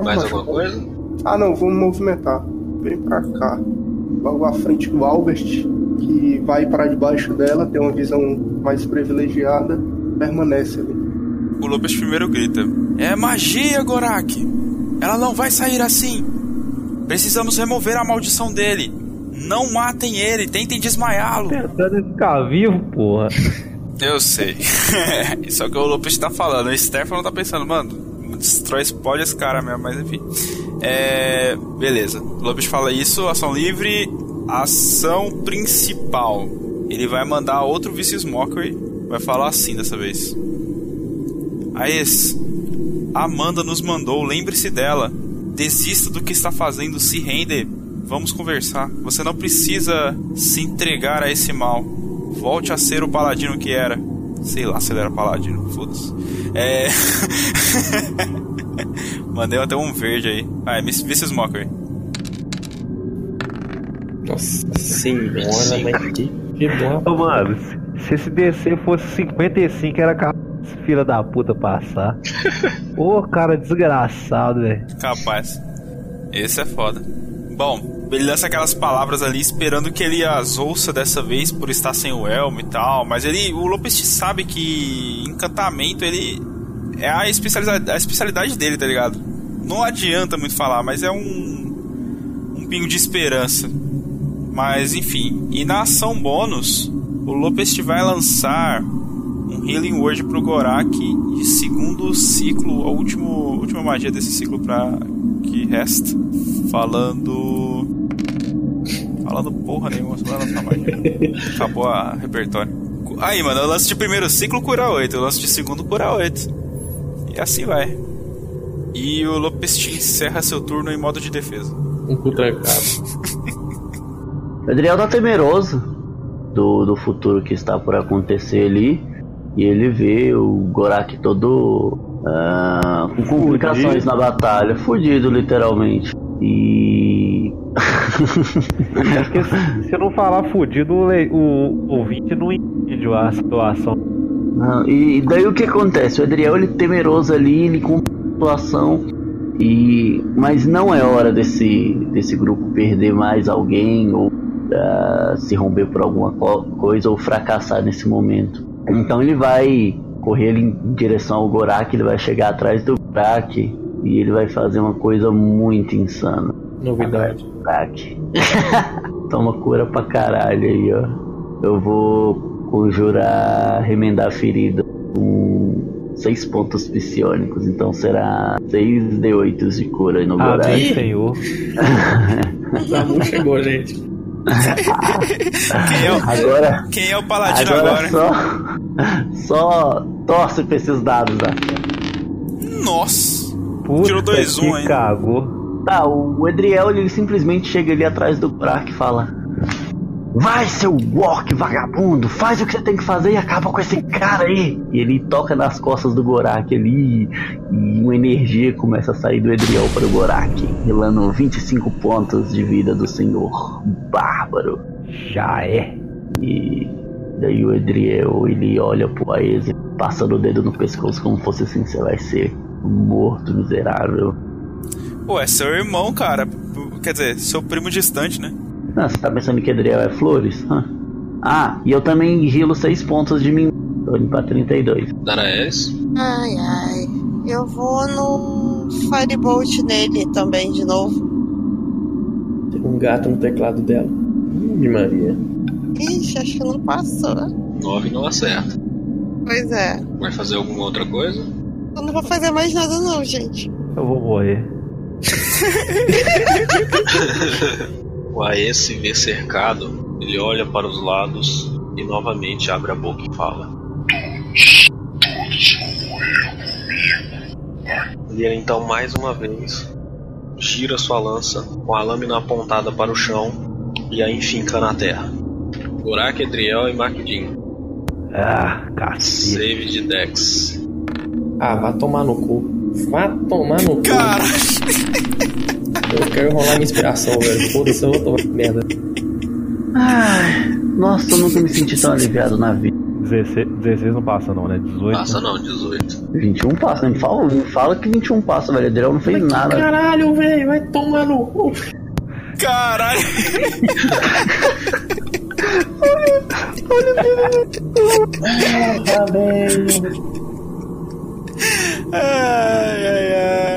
Mais alguma coisa? Ah, não, vamos movimentar. Vem pra cá. Logo à frente do Albert, que vai para debaixo dela, tem uma visão mais privilegiada, permanece ali. O Lopes primeiro grita: É magia, Gorak! Ela não vai sair assim! Precisamos remover a maldição dele! Não matem ele, tentem desmaiá-lo! Tentando ficar vivo, porra. <laughs> Eu sei. <laughs> Isso é o que o Lopes tá falando. O Stefano tá pensando, mano, destrói, explode esse cara mesmo, mas enfim. É. Beleza. O Lopes fala isso, ação livre, ação principal. Ele vai mandar outro Vicious Mockery. Vai falar assim dessa vez. Aes, a Amanda nos mandou, lembre-se dela. Desista do que está fazendo, se rende. Vamos conversar. Você não precisa se entregar a esse mal. Volte a ser o paladino que era. Sei lá se ele era paladino, foda-se. É. <laughs> Mandei até um verde aí. Ah, é Vicious Mockery. Nossa senhora, mas que, que bom. Ô, mano, se- se esse DC fosse 55, era capaz filho da puta passar. <laughs> Ô, cara desgraçado, velho. Capaz. Esse é foda. Bom, ele lança aquelas palavras ali esperando que ele as ouça dessa vez por estar sem o elmo e tal. Mas ele. O Lopes sabe que encantamento ele. É a especialidade, a especialidade dele, tá ligado? Não adianta muito falar, mas é um. Um pingo de esperança. Mas enfim. E na ação bônus, o Lopes vai lançar um Healing Word pro Gorak de segundo ciclo, a último, última magia desse ciclo pra que resta. Falando. Falando porra nenhuma, só vai lançar magia. Acabou a repertório. Aí, mano, eu lance de primeiro ciclo cura 8, eu lance de segundo cura 8. E assim vai. E o Lopes encerra seu turno em modo de defesa. Um cu trancado. O <laughs> Adriel tá temeroso do, do futuro que está por acontecer ali. E ele vê o Gorak todo ah, com complicações Fudido. na batalha, fudido literalmente. E. <laughs> É se eu não falar fudido, o, o ouvinte não entende a situação. Não, e daí o que acontece? O Adriel ele temeroso ali, ele com a situação e mas não é hora desse desse grupo perder mais alguém ou uh, se romper por alguma co coisa ou fracassar nesse momento. Então ele vai correr ali em direção ao Gorak, ele vai chegar atrás do Gorak e ele vai fazer uma coisa muito insana. Novidade. Gorak. <laughs> Toma cura pra caralho aí, ó. Eu vou conjurar remendar a ferida com 6 pontos psionicos, então será 6 D8 de cura aí no Ah, bem, senhor. <laughs> Samu chegou, gente. Quem é o, Agora, quem é o paladino agora agora? só, só torce pra esses dados, né? Nossa! Puta Tirou dois, que um ainda. cagou. Tá, o Edriel ele simplesmente chega ali atrás do Gorak e fala: Vai, seu Gork vagabundo, faz o que você tem que fazer e acaba com esse cara aí. E ele toca nas costas do Gorak ali e uma energia começa a sair do Edriel para o Gorak, relando 25 pontos de vida do senhor bárbaro. Já é. E daí o Edriel ele olha pro Aes passando o dedo no pescoço como fosse assim: Você vai ser morto, miserável. Pô, é seu irmão, cara. Quer dizer, seu primo distante, né? Ah, você tá pensando que Adriel é flores? Hã? Ah, e eu também gilo 6 pontos de mim. Tô indo pra 32. Danaelis, Ai, ai. Eu vou no Firebolt nele também, de novo. Tem um gato no teclado dela. Ih, Maria. Ixi, acho que não passou. 9 não acerta. Pois é. Vai fazer alguma outra coisa? Eu não vou fazer mais nada não, gente. Eu vou morrer. <laughs> O Aes se vê cercado, ele olha para os lados e novamente abre a boca e fala. Ele então mais uma vez gira sua lança com a lâmina apontada para o chão e a enfinca na terra. Gorak, Edriel e Makdin. Ah, cacete. Save de Dex. Ah, vá tomar no cu. Vá tomar no cu. Cara, Eu quero rolar minha inspiração, velho. Foda-se, eu vou tomar merda. Ai, nossa, eu nunca me senti tão aliviado na vida. 16, 16 não passa não, né? 18. Passa não, 18. 21 passa, me fala, me fala que 21 passa, velho. Adriel não fez nada. Caralho, velho, vai tomar no cu. caralho! <laughs> Porra, velho. Ai, ai,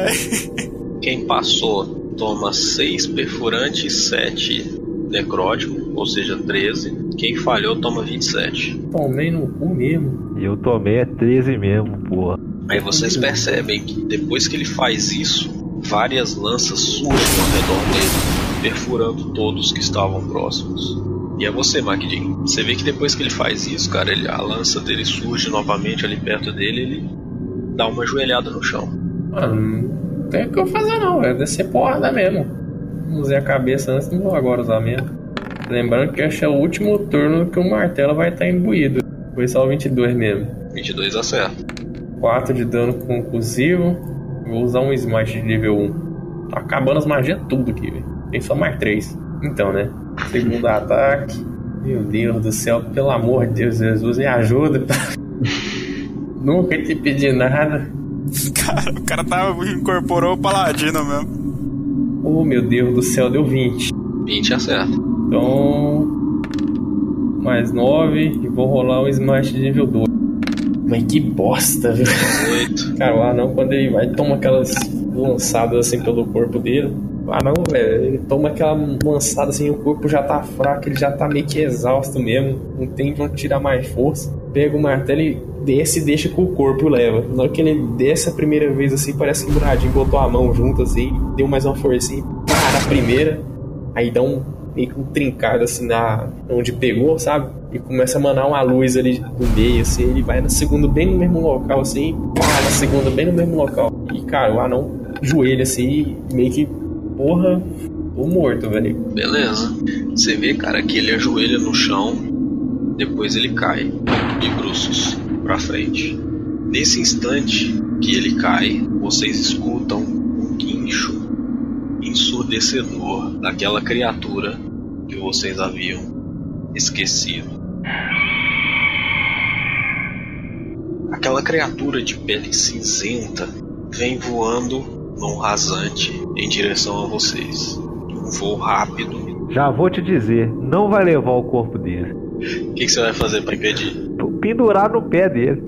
ai. Quem passou toma 6 perfurante e 7 necrótico, ou seja, 13. Quem falhou toma 27. Tomei no cu mesmo. E eu tomei é 13 mesmo, porra. Aí vocês percebem que depois que ele faz isso, várias lanças surgem ao redor dele, perfurando todos que estavam próximos. E é você, Magdin. Você vê que depois que ele faz isso, cara, ele- a lança dele surge novamente ali perto dele, ele dá uma joelhada no chão. Mano, não tem o que eu fazer não, velho. Descer porrada mesmo. Usei a cabeça antes, não vou agora usar mesmo. Lembrando que esse é o último turno que o martelo vai estar imbuído. Foi só o 22 mesmo. 22 acerta. 4 de dano conclusivo. Vou usar um smite de nível 1. Tá acabando as magias tudo aqui, velho. Tem só mais 3. Então, né? Segundo ataque. Meu Deus do céu, pelo amor de Deus, Jesus, me ajuda. <laughs> Nunca te pedi nada. <laughs> Cara, o cara tá, incorporou o paladino mesmo. Oh, meu Deus do céu, deu 20. 20 acerta. Então. Mais 9 e vou rolar um smite de nível 2. Mas que bosta, viu? 8. <laughs> Cara, o anão, quando ele vai, toma aquelas lançadas assim pelo corpo dele. O anão, velho, ele toma aquela lançada assim, o corpo já tá fraco, ele já tá meio que exausto mesmo. Não tem de onde tirar mais força. Pega o martelo e desce e deixa com o corpo leva. Na hora que ele desce a primeira vez assim, parece que o Muradinho botou a mão junto assim, deu mais uma forcinha, para a primeira. Aí dá um meio que um trincado assim na onde pegou, sabe? E começa a manar uma luz ali no meio, assim, ele vai na segunda bem no mesmo local, assim, pá, na segunda bem no mesmo local. E, cara, o anão joelha assim, e meio que, porra, tô morto, velho. Beleza. Você vê, cara, que ele ajoelha no chão, depois ele cai de bruços pra frente. Nesse instante que ele cai, vocês escutam um guincho ensurdecedor daquela criatura que vocês haviam esquecido. aquela criatura de pele cinzenta vem voando num rasante em direção a vocês. Um voo rápido. Já vou te dizer, não vai levar o corpo dele. O que, que você vai fazer para impedir? Pendurar no pé dele.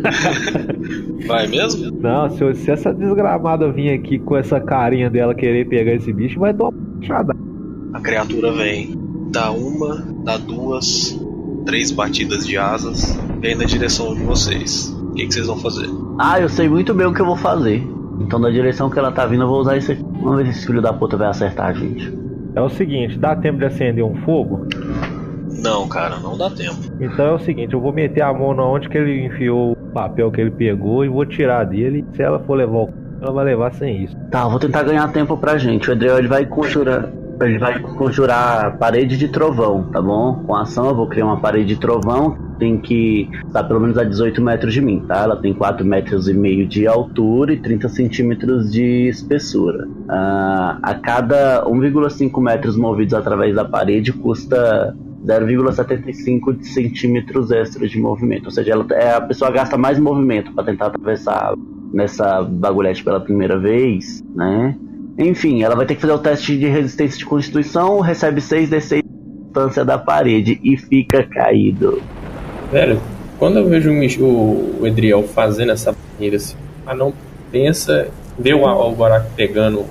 <laughs> Vai mesmo? Não, se, se, essa desgramada vir aqui com essa carinha dela querer pegar esse bicho, vai dar uma puxada. A criatura vem, dá uma, dá duas, três batidas de asas, vem na direção de vocês. O que, que vocês vão fazer? Ah, eu sei muito bem o que eu vou fazer. Então, na direção que ela tá vindo, eu vou usar isso aqui. Vamos ver se esse filho da puta vai acertar a gente. É o seguinte, dá tempo de acender um fogo? Não, cara, não dá tempo. Então é o seguinte, eu vou meter a mão na onde que ele enfiou o papel que ele pegou e vou tirar dele. Se ela for levar o ela vai levar sem isso. Tá, eu vou tentar ganhar tempo pra gente. O Adriel ele vai conjurar. Ele vai conjurar parede de trovão, tá bom? Com a ação eu vou criar uma parede de trovão. Tem que estar pelo menos a 18 metros de mim, tá? Ela tem 4 metros e meio de altura e 30 centímetros de espessura. Uh, a cada 1,5 metros movidos através da parede custa 0,75 centímetros extras de movimento. Ou seja, ela, é, a pessoa gasta mais movimento para tentar atravessar nessa bagulhete pela primeira vez, né? Enfim, ela vai ter que fazer o teste de resistência de constituição, recebe 6d6 distância da parede e fica caído. Velho, quando eu vejo o Edriel fazendo essa barreira assim, a não pensa, vê o Algorak pegando o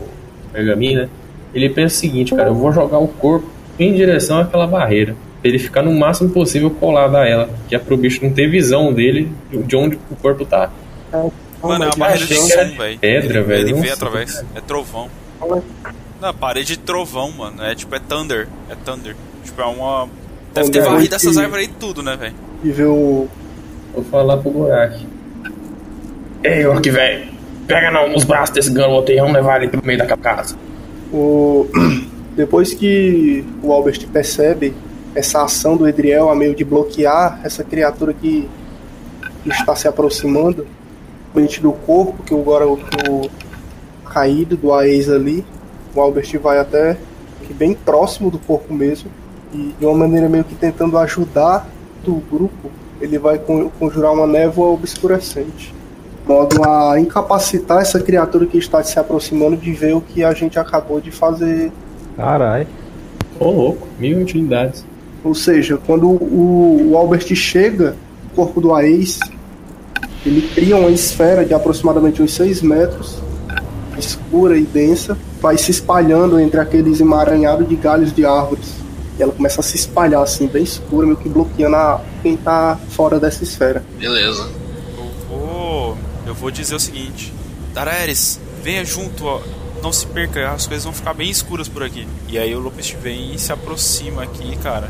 pergaminho, né? Ele pensa o seguinte, cara, eu vou jogar o corpo em direção àquela barreira. Pra ele ficar no máximo possível colado a ela. Que é pro bicho não ter visão dele de onde o corpo tá. Mano, é uma barreira de som, velho. Pedra, velho. Ele vê através. É trovão. Não, parede de trovão, mano. É tipo, é thunder. É thunder. Tipo, é uma. Deve ter varrido essas árvores aí tudo, né, velho? E ver o. Vou falar pro buraco. Ei, orc, velho. Pega não, nos braços desse garoto aí, vamos levar ele pro meio da casa. O. Depois que o Albert percebe essa ação do Edriel a meio de bloquear essa criatura que, está se aproximando do corpo, que agora o, o caído do Aes ali, o Albert vai até bem próximo do corpo mesmo e de uma maneira meio que tentando ajudar do grupo, ele vai conjurar uma névoa obscurecente, modo a incapacitar essa criatura que está se aproximando de ver o que a gente acabou de fazer Caralho. Ô oh, louco, mil utilidades. Ou seja, quando o, o Albert chega, o corpo do Ace, ele cria uma esfera de aproximadamente uns 6 metros, escura e densa, vai se espalhando entre aqueles emaranhados de galhos de árvores. E ela começa a se espalhar assim, bem escura, meio que bloqueando a, quem tá fora dessa esfera. Beleza. Eu vou. Eu vou dizer o seguinte. Daraeris, venha junto, ó não se perca, as coisas vão ficar bem escuras por aqui. E aí o Lopes vem e se aproxima aqui, cara.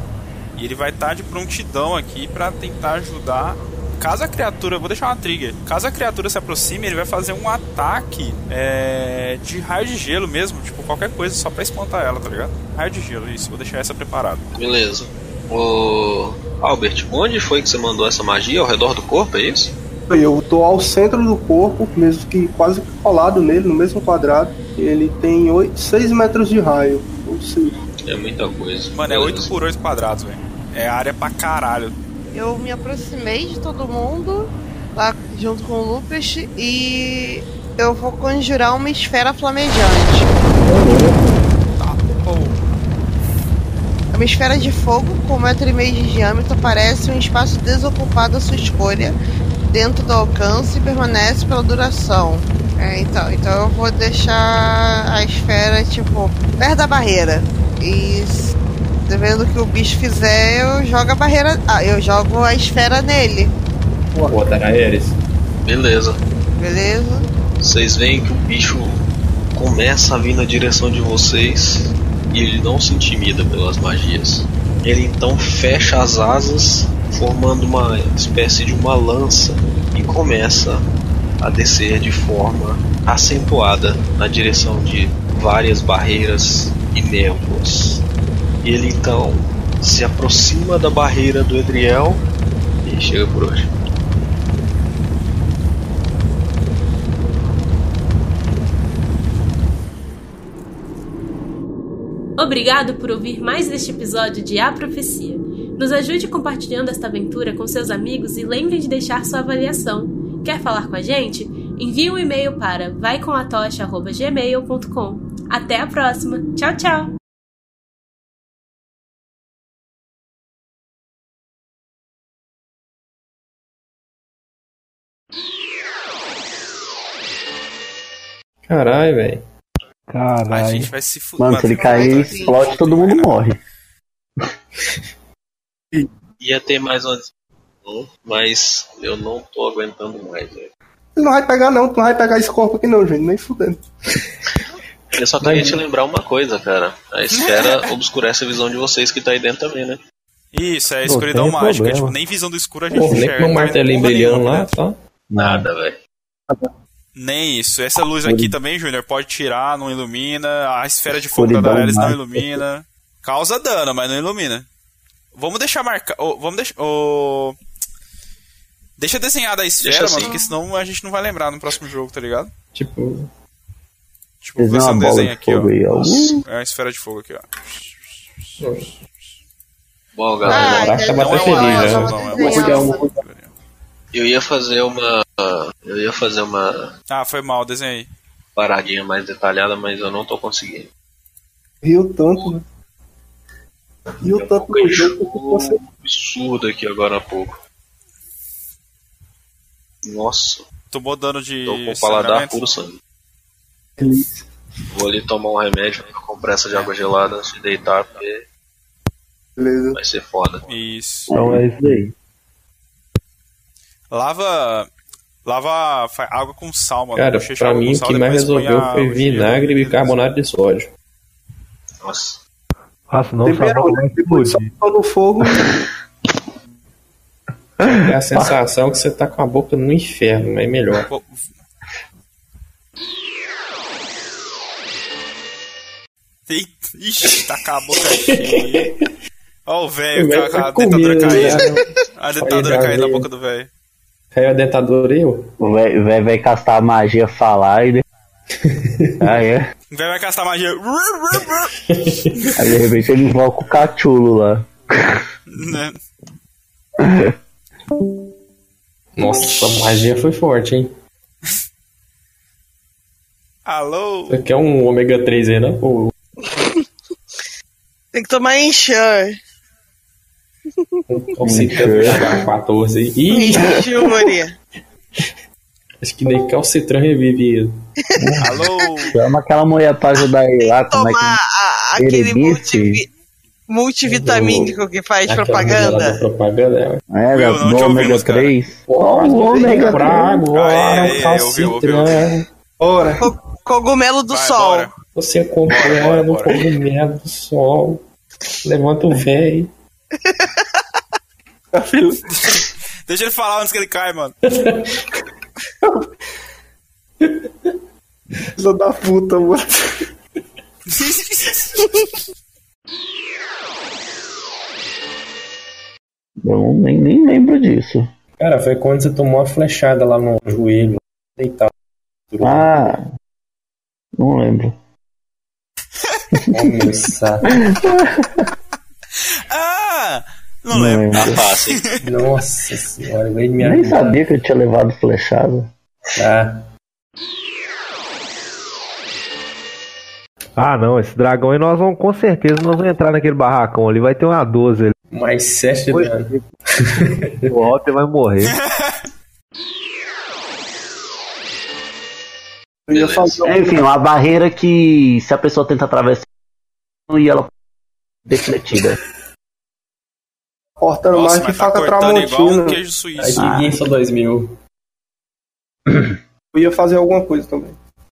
E ele vai estar tá de prontidão aqui para tentar ajudar. Caso a criatura, vou deixar uma trigger. Caso a criatura se aproxime, ele vai fazer um ataque é, de raio de gelo mesmo, tipo qualquer coisa só para espantar ela, tá ligado? Raio de gelo, isso. Vou deixar essa preparada. Beleza. O Albert, onde foi que você mandou essa magia? Ao redor do corpo, é isso? Eu tô ao centro do corpo, mesmo que quase colado nele, no mesmo quadrado. Ele tem 8, 6 metros de raio. Ou seja. É muita coisa. Mano, é 8 por 8 quadrados, velho. É área pra caralho. Eu me aproximei de todo mundo, lá junto com o Lupus, e eu vou conjurar uma esfera flamejante. Tá, pô. Uma esfera de fogo com um metro e meio de diâmetro parece um espaço desocupado à sua escolha dentro do alcance e permanece pela duração. É, então, então eu vou deixar a esfera, tipo, perto da barreira. E dependendo do que o bicho fizer, eu jogo a barreira. Ah, eu jogo a esfera nele. Pô, tá na Eres. Beleza. Beleza. Vocês veem que o bicho começa a vir na direção de vocês e ele não se intimida pelas magias. Ele então fecha as asas formando uma espécie de uma lança e começa a descer de forma acentuada na direção de várias barreiras e névoas. Ele então se aproxima da barreira do Edriel e chega por hoje. Obrigado por ouvir mais este episódio de A Profecia. Nos ajude compartilhando esta aventura com seus amigos e lembre de deixar sua avaliação. Quer falar com a gente? Envie um e-mail para vaicomatocha.gmail.com. Até a próxima. Tchau, tchau! Caralho, velho. A Caralho. gente vai se fuder. Mano, se ele cair, explode, todo mundo morre. <laughs> Ia ter mais uma mas eu não tô aguentando mais, velho. Ele não vai pegar, não. Tu não vai pegar esse corpo aqui, não, gente. Nem fudendo. <laughs> Eu só queria te lembrar uma coisa, cara. A esfera obscurece a visão de vocês que tá aí dentro também, né? Isso, é a escuridão tem mágica. problema. Tipo, nem visão do escuro a gente nem enxerga. com um não vê martelinho brilhando lá, só. Nada, velho. Nem isso. Essa luz aqui também, Júnior, pode tirar, não ilumina. A esfera de fogo da Escuridão Daenerys não ilumina. Causa dano, mas não ilumina. Vamos deixar marcar. vamos deixar. ô, Deixa desenhada a esfera, Deixa mano, assim. porque senão a gente não vai lembrar no próximo jogo, tá ligado? Tipo, Tipo, vou ver se uma um bola desenho de aqui, ó. fogo aí, ó. É uma esfera de fogo aqui, ó. Bom, Ah, galera, Caraca, já- tá é uma feliz, né? não, não, é uma Desenhar. eu ia fazer uma. Eu ia fazer uma Ah, foi mal, desenhei. paradinha mais detalhada, mas eu não tô conseguindo. Riu tanto, né? Riu tanto no jogo que você. Um absurdo aqui agora há pouco. Nossa, Tomou dano de. tô com o paladar puro sangue. Vou ali tomar um remédio com pressa de água gelada antes de deitar, porque Beleza. vai ser foda. Isso. Então é isso aí. Lava. Lava água com sal, mano. cara, pra mim o que mais resolveu foi o vinagre e bicarbonato de sódio. Nossa, Nossa, não, Tempera sabão vai depois só explodir. no fogo. É a sensação que você tá com a boca no inferno, mas é melhor. Eita, Ixi, tá com a boca cheia. Ó o velho O com a, velho com a tá dentadura comendo, caindo. né? A dentadura caindo na boca do velho. Caiu a dentadura e eu. O velho vai- vai castar a magia falar e. ah, é? O velho vai castar magia. Aí de repente ele invoca o cachulo lá. Né? Nossa, a magia foi forte, hein? Alô? Aqui é um ômega 3 aí, né? Pô, Tem que tomar enxer. o Citran H14 aí. Acho que nem calcitran revive ele. Alô? Chama aquela mulher pra ajudar ele lá. Como é Tomar que... a- aquele multivi- multivitamínico que faz Aquela propaganda. propaganda. É, não do te ômega ouvimos, cara. 3. Ó, o ômega pra 3. agora, o calcitran. Ora, Co- Cogumelo do Vai, sol. bora. Você comprou Bora, no cogumelo do sol. Levanta o velho. <laughs> filho, Deixa ele falar antes que ele cai, mano. <laughs> filho da puta, mano. Eu nem, nem lembro disso. Cara, foi quando você tomou uma flechada lá no joelho. Deitado. Ah. Não lembro. Nossa! <laughs> Não Não lembro. lembro. tá fácil. <laughs> nossa senhora, minha Nem sabia que eu tinha levado flechada. Ah, Ah, não, esse dragão aí nós vamos com certeza nós vamos entrar naquele barracão ali, vai ter uma 12 ali. mais 7 de dano. <laughs> O Walter vai morrer. Eu É, enfim, uma barreira que se a pessoa tenta atravessar e ela defletida. Porta Nossa, mágica e mas tá faca cortando igual um tramontina. queijo Aí suíço. ninguém só 2000. Eu ia fazer alguma coisa também.